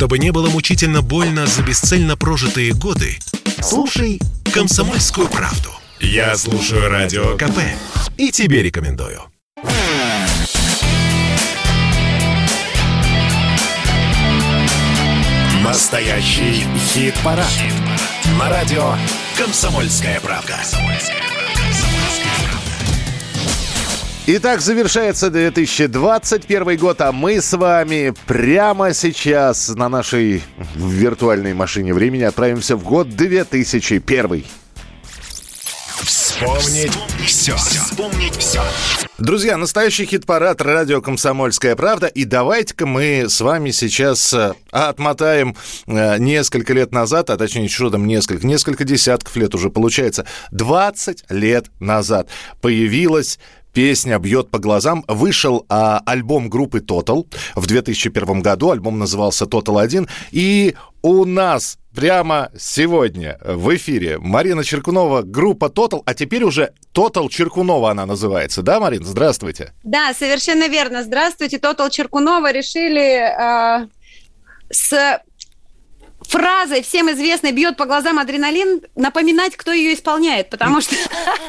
Чтобы не было мучительно больно за бесцельно прожитые годы, слушай «Комсомольскую правду». Я слушаю Радио КП и тебе рекомендую. Настоящий хит-парад. Хит На радио «Комсомольская правда». Итак, завершается 2021 год, а мы с вами прямо сейчас на нашей виртуальной машине времени отправимся в год 2001. Вспомнить все. Вспомнить все. Друзья, настоящий хит-парад радио «Комсомольская правда». И давайте-ка мы с вами сейчас э, отмотаем э, несколько лет назад, а точнее, что там несколько, несколько десятков лет уже получается. 20 лет назад появилась Песня бьет по глазам. Вышел а, альбом группы Total в 2001 году. Альбом назывался Total 1. И у нас прямо сегодня в эфире Марина Черкунова, группа Total, а теперь уже Total Черкунова она называется. Да, Марин, здравствуйте. Да, совершенно верно. Здравствуйте, Total Черкунова решили э, с фразой всем известной «бьет по глазам адреналин» напоминать, кто ее исполняет, потому что,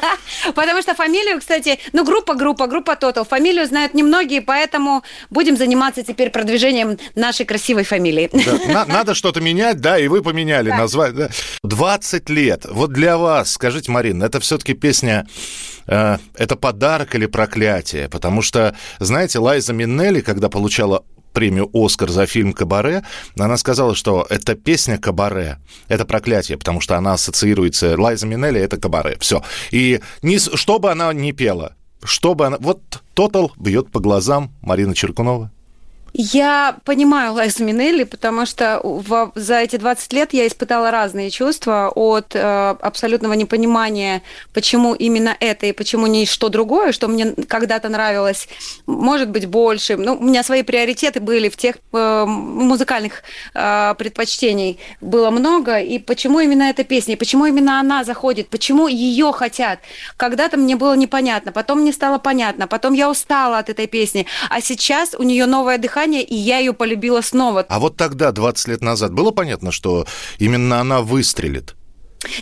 потому что фамилию, кстати, ну, группа, группа, группа Total, фамилию знают немногие, поэтому будем заниматься теперь продвижением нашей красивой фамилии. Да, на, надо что-то менять, да, и вы поменяли да. название. Да. 20 лет. Вот для вас, скажите, Марин, это все-таки песня э, это подарок или проклятие? Потому что, знаете, Лайза Миннелли, когда получала премию «Оскар» за фильм «Кабаре», она сказала, что эта песня «Кабаре» — это проклятие, потому что она ассоциируется... Лайза Минелли — это «Кабаре». Все. И не, что бы она ни пела, что бы она... Вот «Тотал» бьет по глазам Марина Черкунова. Я понимаю Лайзу Минелли, потому что за эти 20 лет я испытала разные чувства от э, абсолютного непонимания, почему именно это и почему не что другое, что мне когда-то нравилось, может быть, больше. Ну, у меня свои приоритеты были в тех э, музыкальных э, предпочтений было много, и почему именно эта песня, почему именно она заходит, почему ее хотят. Когда-то мне было непонятно, потом мне стало понятно, потом я устала от этой песни, а сейчас у нее новое дыхание, дыхание, и я ее полюбила снова. А вот тогда, 20 лет назад, было понятно, что именно она выстрелит?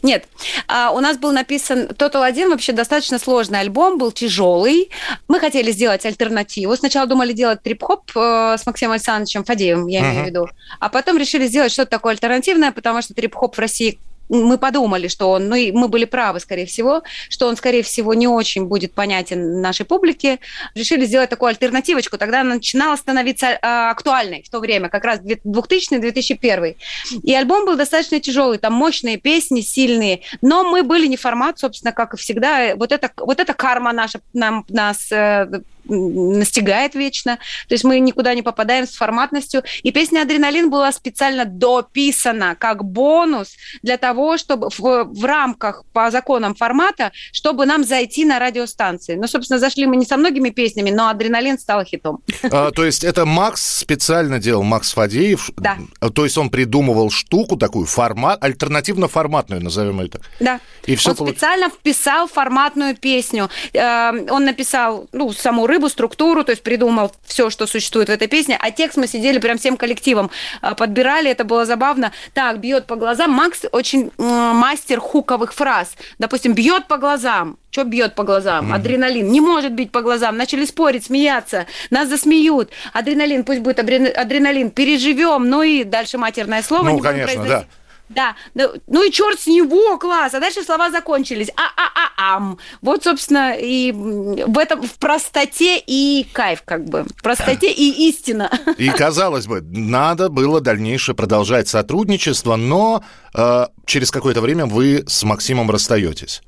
Нет, а, у нас был написан Total 1, вообще достаточно сложный альбом, был тяжелый. Мы хотели сделать альтернативу. Сначала думали делать трип-хоп э, с Максимом Александровичем Фадеевым, я uh-huh. имею в виду. А потом решили сделать что-то такое альтернативное, потому что трип-хоп в России мы подумали, что он, ну и мы были правы, скорее всего, что он, скорее всего, не очень будет понятен нашей публике. Решили сделать такую альтернативочку. Тогда она начинала становиться э, актуальной в то время, как раз 2000-2001. И альбом был достаточно тяжелый, там мощные песни, сильные, но мы были не формат, собственно, как и всегда. Вот это, вот эта карма наша нам, нас э, настигает вечно. То есть мы никуда не попадаем с форматностью. И песня «Адреналин» была специально дописана как бонус для того, чтобы в, в рамках по законам формата, чтобы нам зайти на радиостанции. Ну, собственно, зашли мы не со многими песнями, но «Адреналин» стал хитом. А, то есть это Макс специально делал, Макс Фадеев? Да. То есть он придумывал штуку такую, формат, альтернативно-форматную, назовем это. Да. И все он получ... специально вписал форматную песню. Э, он написал, ну, саму рыбу, структуру, то есть придумал все, что существует в этой песне, а текст мы сидели прям всем коллективом, а, подбирали, это было забавно. Так, бьет по глазам. Макс очень мастер хуковых фраз. Допустим, бьет по глазам. Что бьет по глазам? Mm. Адреналин. Не может бить по глазам. Начали спорить, смеяться. Нас засмеют. Адреналин, пусть будет адреналин. Переживем. Ну и дальше матерное слово. Ну, конечно, да. Да, ну и черт с него, класс. А дальше слова закончились. А-а-а-ам. Вот, собственно, и в этом, в простоте и кайф, как бы. В простоте и истина. И, казалось бы, надо было дальнейшее продолжать сотрудничество, но э, через какое-то время вы с Максимом расстаетесь.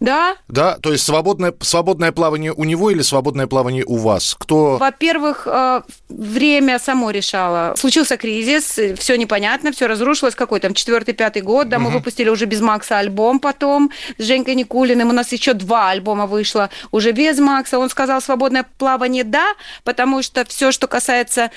Да. Да, то есть свободное, свободное плавание у него или свободное плавание у вас? Кто? Во-первых, э, время само решало. Случился кризис, все непонятно, все разрушилось. Какой там четвертый, пятый год, да, угу. мы выпустили уже без Макса альбом потом с Женькой Никулиным. У нас еще два альбома вышло уже без Макса. Он сказал свободное плавание да, потому что все, что касается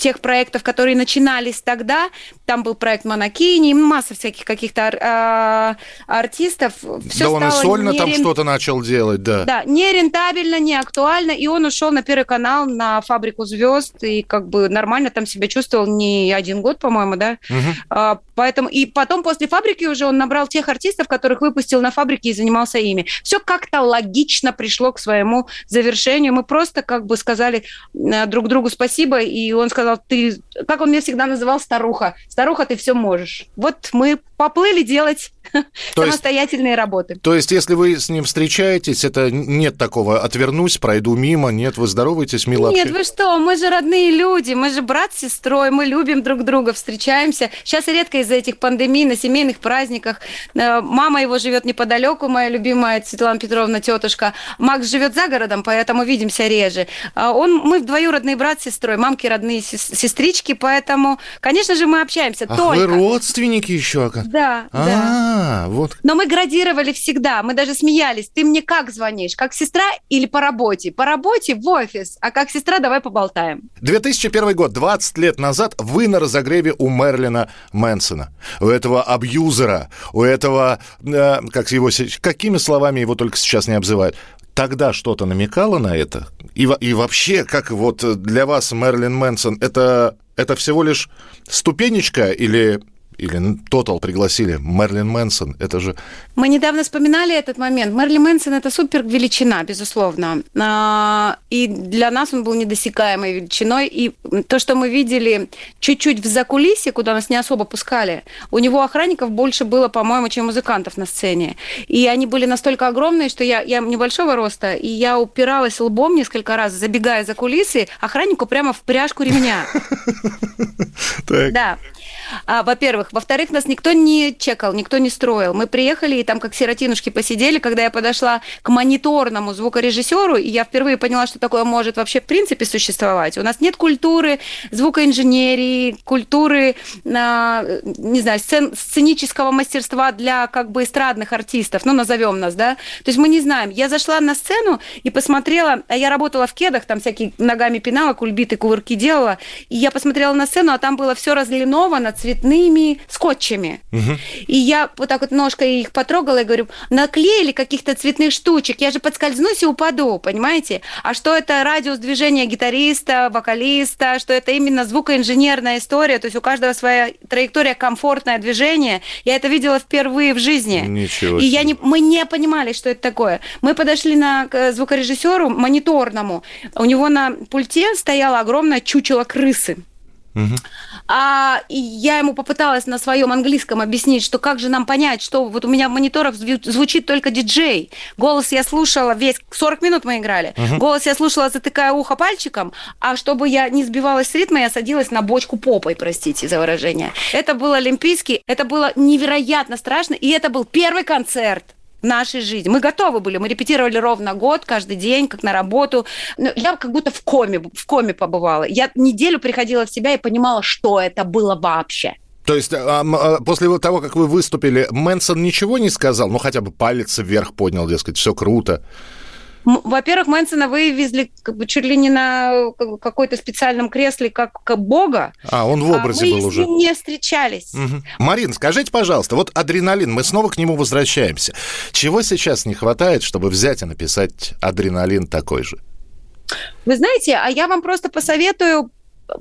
тех проектов, которые начинались тогда, там был проект Монакини, масса всяких каких-то ар- а, артистов. Все да он и сольно нерен... там что-то начал делать, да. Да, нерентабельно, не актуально, и он ушел на Первый канал, на «Фабрику звезд», и как бы нормально там себя чувствовал не один год, по-моему, да. Угу. А, поэтому, и потом после «Фабрики» уже он набрал тех артистов, которых выпустил на «Фабрике» и занимался ими. Все как-то логично пришло к своему завершению. Мы просто как бы сказали э, друг другу спасибо, и он сказал, ты, как он меня всегда называл, старуха. Старуха, ты все можешь. Вот мы поплыли делать то самостоятельные есть, работы. То есть, если вы с ним встречаетесь, это нет такого «отвернусь, пройду мимо», нет, вы здороваетесь, мило Нет, вы что, мы же родные люди, мы же брат с сестрой, мы любим друг друга, встречаемся. Сейчас редко из-за этих пандемий на семейных праздниках. Э, мама его живет неподалеку, моя любимая Светлана Петровна, тетушка. Макс живет за городом, поэтому видимся реже. А он, мы двоюродный брат с сестрой, мамки родные сестрички, поэтому, конечно же, мы общаемся. Ах, только. вы родственники еще, да, а, да. вот. Но мы градировали всегда, мы даже смеялись. Ты мне как звонишь? Как сестра или по работе? По работе в офис, а как сестра давай поболтаем. 2001 год, 20 лет назад вы на разогреве у Мерлина Мэнсона. У этого абьюзера, у этого, э, как его, какими словами его только сейчас не обзывают тогда что-то намекало на это? И, и вообще, как вот для вас Мерлин Мэнсон, это, это всего лишь ступенечка или или Total пригласили Мерлин Мэнсон, это же... Мы недавно вспоминали этот момент. Мерлин Мэнсон – это супер величина, безусловно. А, и для нас он был недосекаемой величиной. И то, что мы видели чуть-чуть в закулисье, куда нас не особо пускали, у него охранников больше было, по-моему, чем музыкантов на сцене. И они были настолько огромные, что я, я небольшого роста, и я упиралась лбом несколько раз, забегая за кулисы, охраннику прямо в пряжку ремня. Да. А, во-первых. Во-вторых, нас никто не чекал, никто не строил. Мы приехали и там как сиротинушки посидели, когда я подошла к мониторному звукорежиссеру, и я впервые поняла, что такое может вообще в принципе существовать. У нас нет культуры звукоинженерии, культуры, а, не знаю, сцен, сценического мастерства для как бы эстрадных артистов, ну, назовем нас, да. То есть мы не знаем. Я зашла на сцену и посмотрела, а я работала в кедах, там всякие ногами пинала, кульбиты, кувырки делала, и я посмотрела на сцену, а там было все разлиновано, цветными скотчами. Угу. И я вот так вот ножкой их потрогала и говорю, наклеили каких-то цветных штучек, я же подскользнусь и упаду, понимаете? А что это радиус движения гитариста, вокалиста, что это именно звукоинженерная история, то есть у каждого своя траектория, комфортное движение. Я это видела впервые в жизни. Ничего себе. И я не, мы не понимали, что это такое. Мы подошли на, к звукорежиссеру мониторному. У него на пульте стояла огромная чучело крысы. Угу. А я ему попыталась на своем английском объяснить, что как же нам понять, что вот у меня в мониторах звучит только диджей. Голос я слушала весь, 40 минут мы играли. Угу. Голос я слушала, затыкая ухо пальчиком, а чтобы я не сбивалась с ритма, я садилась на бочку попой, простите за выражение. Это был Олимпийский, это было невероятно страшно, и это был первый концерт нашей жизни. Мы готовы были, мы репетировали ровно год, каждый день, как на работу. Но я как будто в коме, в коме побывала. Я неделю приходила в себя и понимала, что это было вообще. То есть а, а, после того, как вы выступили, Мэнсон ничего не сказал? Ну, хотя бы палец вверх поднял, дескать, все круто. Во-первых, Мэнсона вывезли как бы чуть ли не на какой-то специальном кресле, как, как бога. А, он в образе а мы был уже. Мы не встречались. Угу. Марин, скажите, пожалуйста, вот адреналин, мы снова к нему возвращаемся. Чего сейчас не хватает, чтобы взять и написать адреналин такой же? Вы знаете, а я вам просто посоветую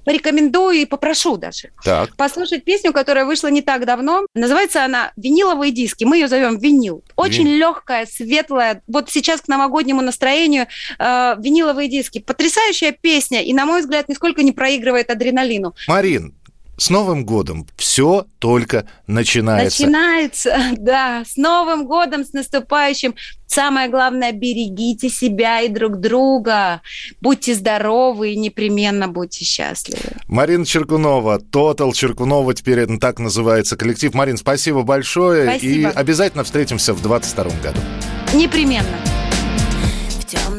порекомендую и попрошу даже так. послушать песню, которая вышла не так давно. Называется она «Виниловые диски». Мы ее зовем «Винил». Очень Вин... легкая, светлая. Вот сейчас к новогоднему настроению э, «Виниловые диски». Потрясающая песня и, на мой взгляд, нисколько не проигрывает адреналину. Марин, с Новым годом все только начинается. Начинается, да. С Новым годом, с наступающим. Самое главное, берегите себя и друг друга. Будьте здоровы и непременно будьте счастливы. Марина Черкунова, Тотал Черкунова, теперь это так называется коллектив. Марин, спасибо большое. Спасибо. И обязательно встретимся в 2022 году. Непременно. В темно-красное